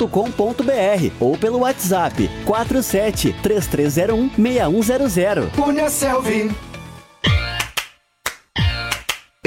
uniaselv.com.br ou pelo WhatsApp 47 3301 6100. Uniaselv.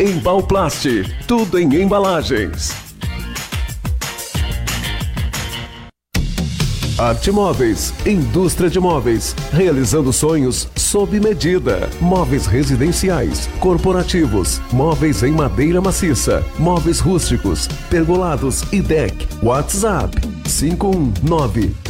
Embalplast, tudo em embalagens. Arte Móveis, indústria de móveis, realizando sonhos sob medida. Móveis residenciais, corporativos, móveis em madeira maciça, móveis rústicos, pergolados e deck. WhatsApp 519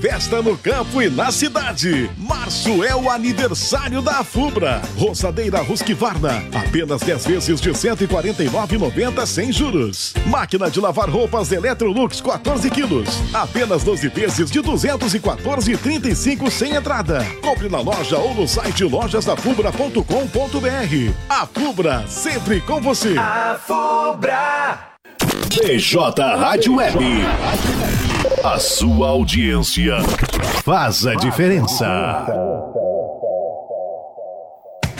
festa no campo e na cidade. Março é o aniversário da Fubra. Roçadeira Husqvarna, apenas 10 vezes de 149,90 sem juros. Máquina de lavar roupas Electrolux 14 quilos, apenas 12 vezes de 214,35 sem entrada. Compre na loja ou no site lojasdafubra.com.br. A Fubra, sempre com você. A Fubra. BJ Rádio Web. A sua audiência faz a diferença.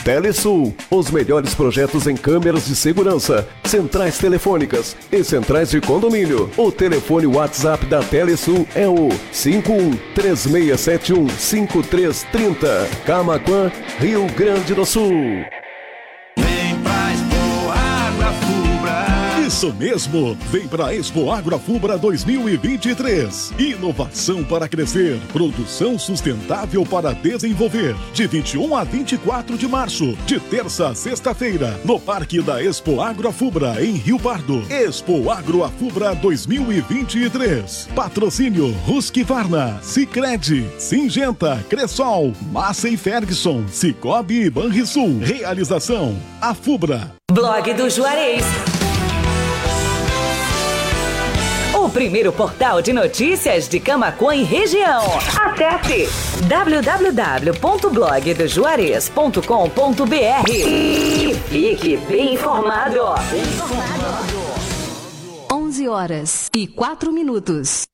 Telesul, os melhores projetos em câmeras de segurança, centrais telefônicas e centrais de condomínio. O telefone WhatsApp da Telesul é o 51 3671 5330. Camaquã, Rio Grande do Sul. Isso mesmo! Vem para Expo Agroafubra 2023. Inovação para crescer, produção sustentável para desenvolver. De 21 a 24 de março, de terça a sexta-feira, no Parque da Expo Agroafubra, em Rio Pardo. Expo Agroafubra 2023. Patrocínio Husqvarna, Sicredi, Singenta, Cressol, Massa e Ferguson, Cicobi e Banrisul. Realização Afubra. Blog do Juarez. Primeiro portal de notícias de Camacuã e região. Acesse www.blogdojuarez.com.br e fique bem informado. 11 horas e 4 minutos.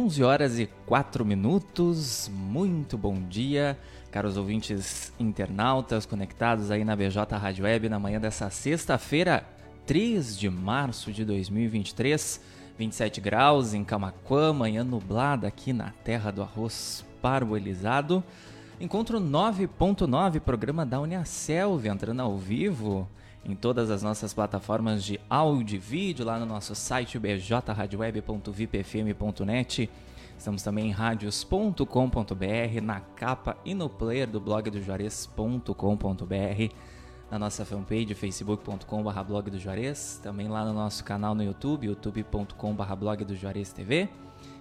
11 horas e 4 minutos. Muito bom dia, caros ouvintes internautas conectados aí na BJ Rádio Web na manhã dessa sexta-feira, 3 de março de 2023. 27 graus em Camaquã, manhã nublada aqui na terra do arroz parboilizado. Encontro 9.9, programa da Uniaselv, entrando ao vivo em todas as nossas plataformas de áudio e vídeo, lá no nosso site bjradioweb.vipfm.net. Estamos também em radios.com.br, na capa e no player do blog do Juarez.com.br, na nossa fanpage facebook.com.br blog do Juarez, também lá no nosso canal no YouTube, youtube.com.br blog do Juarez TV.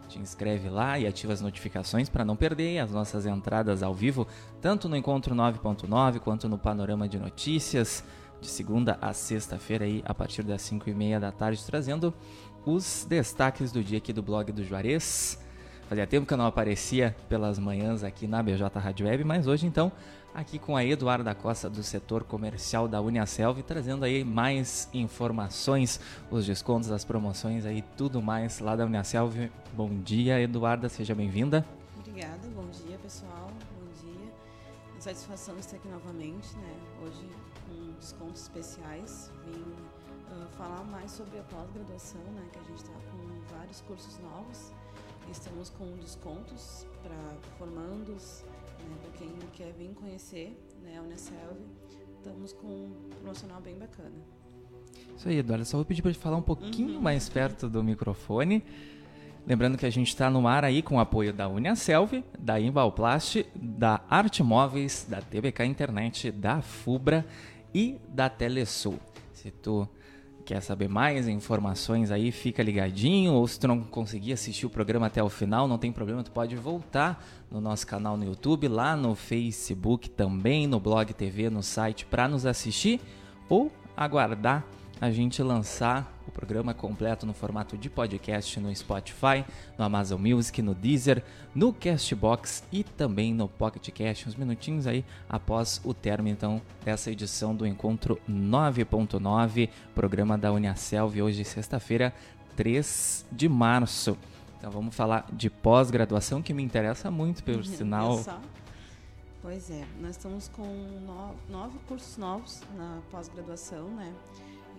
Te inscreve lá e ativa as notificações para não perder as nossas entradas ao vivo, tanto no Encontro 9.9 quanto no Panorama de Notícias, de segunda a sexta-feira aí a partir das 5 e meia da tarde, trazendo os destaques do dia aqui do blog do Juarez. Fazia tempo que eu não aparecia pelas manhãs aqui na BJ Rádio Web, mas hoje então aqui com a Eduarda Costa do setor comercial da Uniaselv, trazendo aí mais informações, os descontos, as promoções aí, tudo mais lá da Uniaselv. Bom dia, Eduarda, seja bem-vinda. Obrigada, bom dia pessoal, satisfação estar aqui novamente, né? Hoje com descontos especiais. Vim uh, falar mais sobre a pós-graduação, né? Que a gente está com vários cursos novos. Estamos com descontos para formandos, né? para quem quer vir conhecer né? a Unicelv. Estamos com um promocional bem bacana. Isso aí, Eduardo. Só vou pedir para falar um pouquinho uhum. mais perto do microfone. Lembrando que a gente está no ar aí com o apoio da Uniaselv, da Imbalplast, da Arte Móveis, da TBK Internet, da Fubra e da Telesul. Se tu quer saber mais informações aí, fica ligadinho. Ou se tu não conseguir assistir o programa até o final, não tem problema, tu pode voltar no nosso canal no YouTube, lá no Facebook também, no Blog TV, no site para nos assistir ou aguardar a gente lançar o programa completo no formato de podcast no Spotify, no Amazon Music, no Deezer, no Castbox e também no Pocket Cast, uns minutinhos aí após o término então dessa edição do encontro 9.9, programa da Uniaselv, hoje sexta-feira, 3 de março. Então vamos falar de pós-graduação que me interessa muito, pelo sinal. Pois é, nós estamos com nove cursos novos na pós-graduação, né?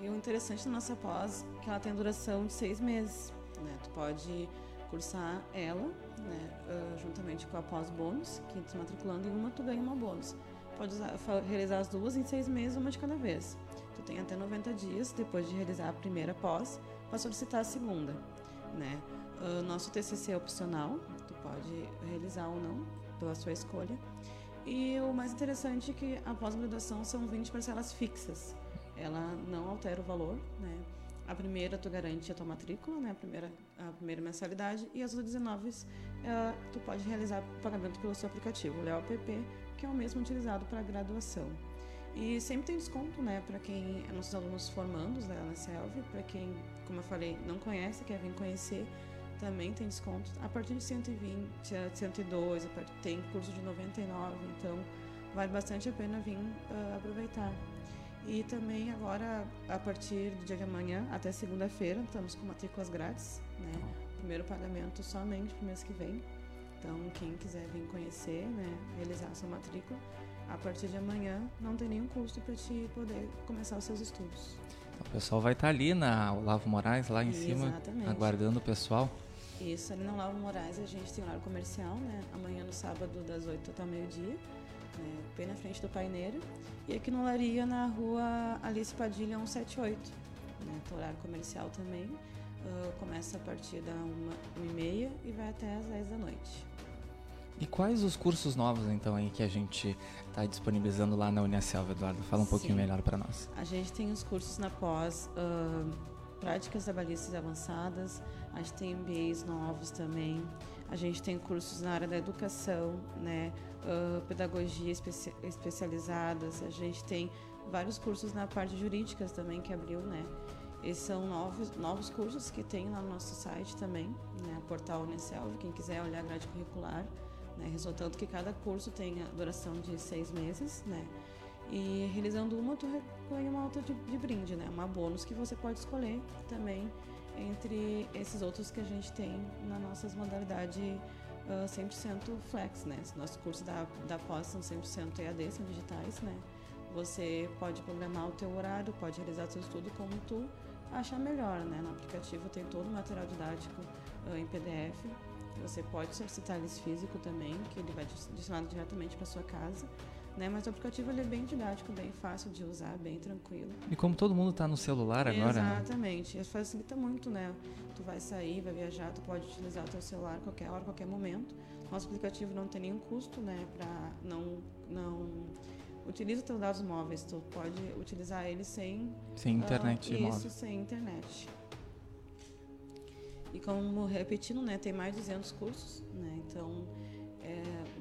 E o interessante da nossa pós é que ela tem duração de seis meses. Né? Tu pode cursar ela, né, uh, juntamente com a pós-bônus, que tu matriculando em uma, tu ganha uma bônus. Pode usar, realizar as duas em seis meses, uma de cada vez. Tu tem até 90 dias, depois de realizar a primeira pós, para solicitar a segunda. Né? Uh, nosso TCC é opcional, tu pode realizar ou não, pela sua escolha. E o mais interessante é que a pós-graduação são 20 parcelas fixas ela não altera o valor, né? A primeira tu garante a tua matrícula, né? A primeira, a primeira mensalidade e as outras 19 uh, tu pode realizar pagamento pelo seu aplicativo, o LeoPP, que é o mesmo utilizado para graduação. E sempre tem desconto, né, para quem nossos alunos formandos da LSELV, para quem, como eu falei, não conhece, quer vir conhecer, também tem desconto. A partir de 120, 102, tem curso de 99, então vale bastante a pena vir uh, aproveitar. E também agora, a partir do dia de amanhã até segunda-feira, estamos com matrículas grátis, né? Primeiro pagamento somente para o mês que vem. Então, quem quiser vir conhecer, né, realizar a sua matrícula, a partir de amanhã não tem nenhum custo para te poder começar os seus estudos. O pessoal vai estar tá ali na Olavo Moraes, lá em Exatamente. cima, aguardando o pessoal. Isso, ali na Olavo Moraes a gente tem horário comercial, né? Amanhã no sábado das 8 até meio-dia né, bem na frente do Paineiro. E aqui no Laria, na rua Alice Padilha 178. Né, tem horário comercial também. Uh, começa a partir da 1h30 e vai até as 10 da noite. E quais os cursos novos, então, aí que a gente está disponibilizando lá na Unicelv, Eduardo? Fala um Sim. pouquinho melhor para nós. A gente tem os cursos na pós uh, Práticas Trabalhistas Avançadas, a gente tem MBAs novos também, a gente tem cursos na área da educação, né? uh, pedagogia especia especializadas, a gente tem vários cursos na parte jurídicas também que abriu, né? Esses são novos, novos cursos que tem lá no nosso site também, né? Portal Unicelv, quem quiser olhar a grade curricular, né? Resultando que cada curso tem a duração de seis meses, né? E realizando uma, tu ganha uma outra de, de brinde, né? Uma bônus que você pode escolher também entre esses outros que a gente tem nas nossas modalidades 100% flex, né? Nossos cursos da, da pós são 100% EAD, são digitais, né? Você pode programar o teu horário, pode realizar seu estudo como tu achar melhor, né? No aplicativo tem todo o material didático uh, em PDF. Você pode solicitar eles físico também, que ele vai direcionado diretamente para sua casa. Né? Mas o aplicativo ele é bem didático, bem fácil de usar, bem tranquilo. E como todo mundo está no celular agora, né? Exatamente. Né? facilita muito, né? Tu vai sair, vai viajar, tu pode utilizar o teu celular a qualquer hora, qualquer momento. Nosso aplicativo não tem nenhum custo, né? Para não não utiliza os teus dados móveis, tu pode utilizar ele sem sem internet uh, isso, sem internet. E como repetindo, né, tem mais de 200 cursos, né? Então,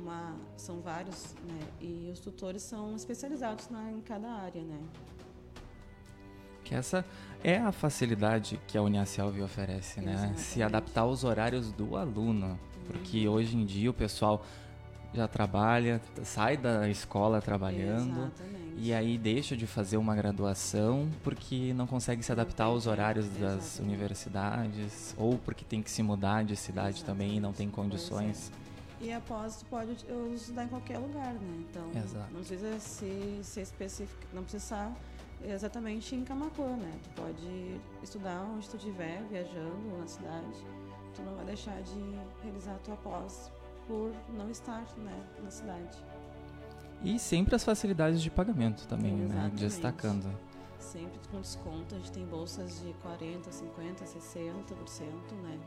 uma, são vários, né? E os tutores são especializados na, em cada área, né? Que essa é a facilidade que a Uniaselv oferece, né? Exatamente. Se adaptar aos horários do aluno. Porque uhum. hoje em dia o pessoal já trabalha, sai da escola trabalhando Exatamente. e aí deixa de fazer uma graduação porque não consegue se adaptar aos horários das Exatamente. universidades ou porque tem que se mudar de cidade também e não tem condições. E após tu pode estudar em qualquer lugar, né? Então Exato. não precisa ser, ser específico, não precisa exatamente em Camacuã, né? Tu pode estudar onde tu estiver, viajando na cidade. Tu não vai deixar de realizar a tua pós por não estar né, na cidade. E sempre as facilidades de pagamento também, né? Exatamente. Destacando. Sempre com desconto, a gente tem bolsas de 40, 50, 60%, né?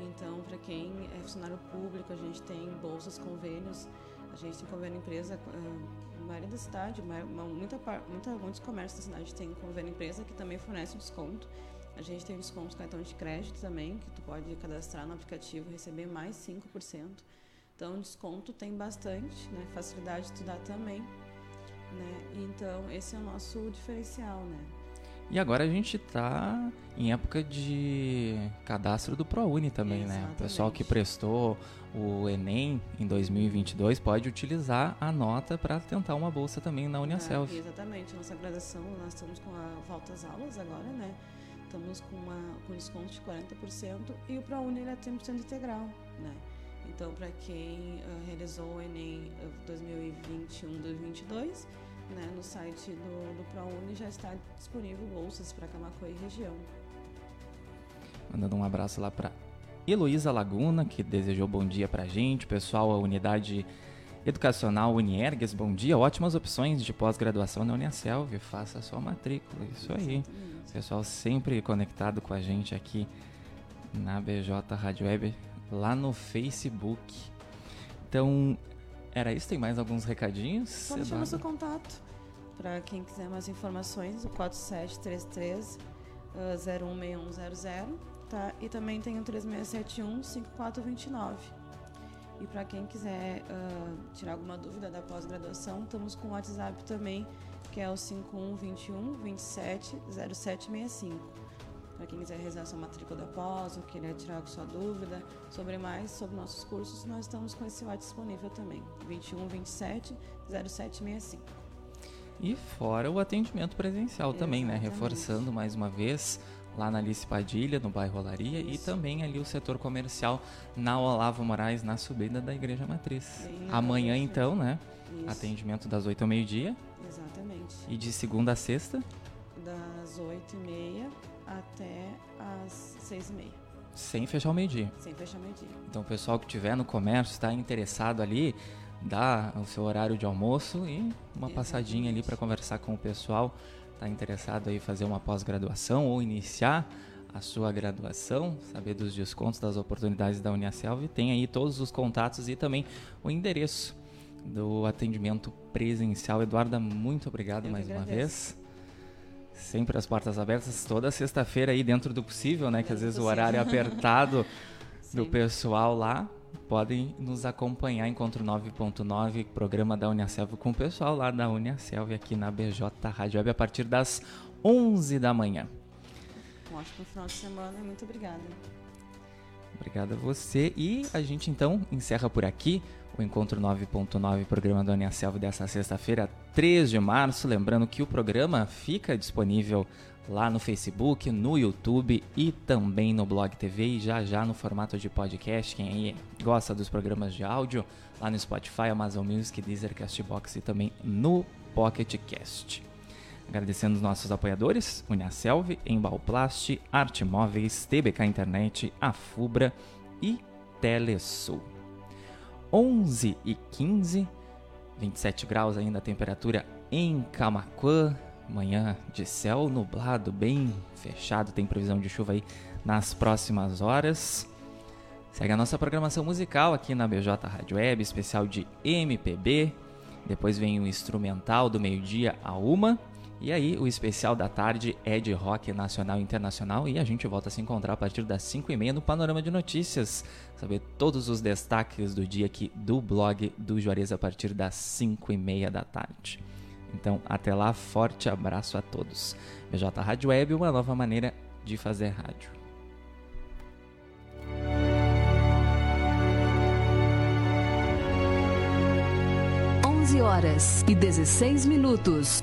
Então, para quem é funcionário público, a gente tem bolsas, convênios, a gente tem convênio empresa, ah, a maioria da cidade, muita, muita, muitos comércios da cidade tem convênio empresa que também fornece desconto. A gente tem desconto no cartão de crédito também, que tu pode cadastrar no aplicativo e receber mais 5%. Então, desconto tem bastante, né? Facilidade de estudar também, né? Então, esse é o nosso diferencial, né? E agora a gente tá em época de cadastro do ProUni também, né? O Exatamente. pessoal que prestou o Enem em 2022 pode utilizar a nota para tentar uma bolsa também na Uniaselv. Ah, exatamente. Nossa graduação, nós estamos com a volta às aulas agora, né? Estamos com, uma, com desconto de 40% e o ProUni ele é 100% integral, né? Então, para quem ah, realizou o Enem ah, 2021-2022, né, no site do, do ProUni já está disponível bolsas para Camacuã e região. Mandando um abraço lá para Heloísa Laguna, que desejou bom dia pra gente. Pessoal, a unidade educacional Uniergues, bom dia. Ótimas opções de pós-graduação na Uniaselv. Faça a sua matrícula. Isso aí. Exatamente. Pessoal sempre conectado com a gente aqui na BJ Rádio Web, lá no Facebook. Então, era isso? Tem mais alguns recadinhos? Só deixar nosso Eduardo? contato. Para quem quiser mais informações, o 4733 ah, 016100, tá? E também tem o 3671 5429. E para quem quiser ah, tirar alguma dúvida da pós-graduação, estamos com o WhatsApp também, que é o 5121 27 0765. Para quem quiser realizar sua matrícula da pós ou querer tirar sua dúvida sobre mais sobre nossos cursos, nós estamos com esse WhatsApp disponível também, 21 27 0765. E fora o atendimento presencial também, né? Exatamente. Reforçando mais uma vez lá na Alice Padilha, no bairro Olaria, e Isso. também ali o setor comercial na Olavo Moraes, na subida da Igreja Matriz. Bem Amanhã, então, né? Isso, Atendimento das 8 ao meio-dia Exatamente. e de segunda a sexta, Das 8h30 até as 6h30, sem fechar o meio-dia. sem fechar meio-dia. Então, o pessoal que tiver no comércio, está interessado ali, dá o seu horário de almoço e uma passadinha ali Exatamente. para conversar com o pessoal. Está interessado aí em fazer uma pós-graduação ou iniciar a sua graduação, saber dos descontos, das oportunidades da Uniaselv, tem aí todos os contatos e também o endereço do atendimento presencial. Eduarda, muito obrigado Eu mais uma vez. Sempre as portas abertas, toda sexta-feira aí dentro do possível, né? Que às Dentro vezes do o horário é possível. apertado do pessoal lá. Podem nos acompanhar, Encontro 9.9, programa da Uniaselv com o pessoal lá da Uniaselv aqui na BJ Rádio Web a partir das 11 da manhã. Um ótimo final de semana e muito obrigada. Obrigado a você. E a gente então encerra por aqui o Encontro 9.9, programa da Uniaselv dessa sexta-feira, 3 de março. Lembrando que o programa fica disponível lá no Facebook, no YouTube e também no Blog TV e já já no formato de podcast. Quem aí gosta dos programas de áudio, lá no Spotify, Amazon Music, Deezer, Castbox e também no Pocket Cast. Agradecendo os nossos apoiadores, Uniaselv, Embalplast, Arte Móveis, TBK Internet, Afubra e Telesul. 11 e 15, 27 graus ainda a temperatura em Camaquã, manhã de céu nublado, bem fechado, tem previsão de chuva aí nas próximas horas. Segue a nossa programação musical aqui na BJ Rádio Web, especial de MPB. Depois vem o instrumental do meio-dia a uma. E aí, o especial da tarde é de rock nacional e internacional. E a gente volta a se encontrar a partir das 5 e meia no Panorama de Notícias. Saber todos os destaques do dia aqui do blog do Juarez a partir das 5 e meia da tarde. Então, até lá, forte abraço a todos. BJ Rádio Web, uma nova maneira de fazer rádio. 11 horas e 16 minutos.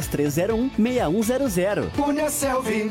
3301 6100. Punha Selvi.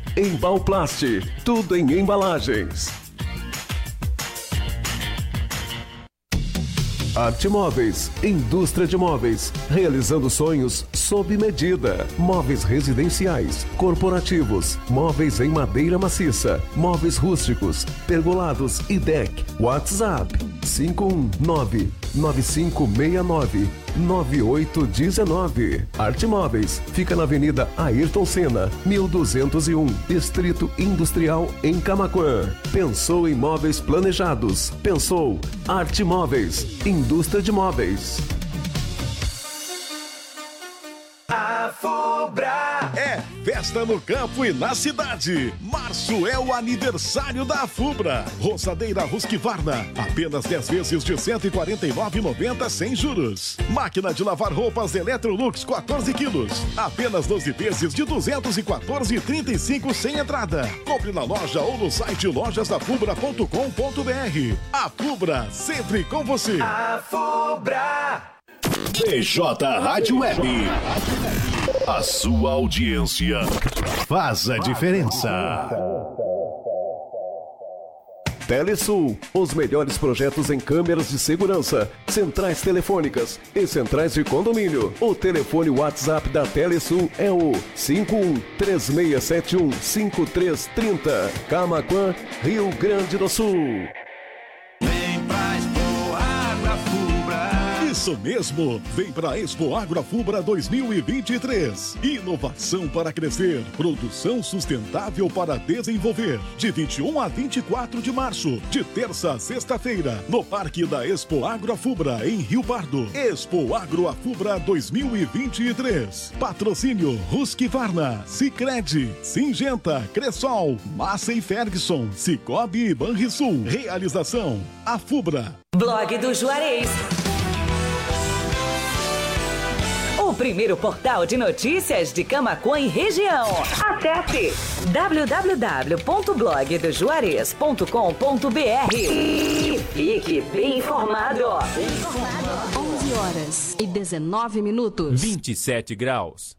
Embalplast, tudo em embalagens. Arte Móveis, indústria de móveis, realizando sonhos sob medida. Móveis residenciais, corporativos, móveis em madeira maciça, móveis rústicos, pergolados e deck. WhatsApp 519 9569 9819. Arte Móveis fica na Avenida Ayrton Senna, 1201, Distrito Industrial em Camaquã. Pensou em móveis planejados? Pensou Arte Móveis, indústria de móveis. Festa no campo e na cidade. Março é o aniversário da Fubra. Roçadeira Husqvarna, apenas 10 vezes de R$ 149,90 sem juros. Máquina de lavar roupas Electrolux 14 quilos, apenas 12 vezes de R$ 214,35 sem entrada. Compre na loja ou no site lojasdafubra.com.br. A Fubra, sempre com você. A Fubra. BJ Rádio Web. A sua audiência faz a diferença. Telesul, os melhores projetos em câmeras de segurança, centrais telefônicas e centrais de condomínio. O telefone WhatsApp da Telesul é o 51 3671 5330. Camaquã, Rio Grande do Sul. Isso mesmo! Vem para a Expo Agroafubra 2023. Inovação para crescer, produção sustentável para desenvolver. De 21 a 24 de março, de terça a sexta-feira, no Parque da Expo Agroafubra, em Rio Pardo. Expo Agroafubra 2023. Patrocínio Husqvarna, Sicredi, Singenta, Cressol, Massa e Ferguson, Cicobi e Banrisul. Realização Afubra. Blog do Juarez. primeiro portal de notícias de Camacuã e região. Acesse www.blogdojuarez.com.br e fique bem informado. Bem informado. 11 horas e 19 minutos. 27 graus.